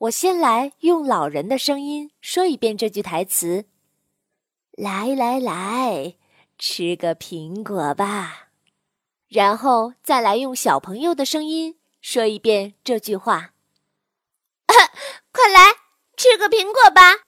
我先来用老人的声音说一遍这句台词，来来来，吃个苹果吧，然后再来用小朋友的声音说一遍这句话，快来吃个苹果吧。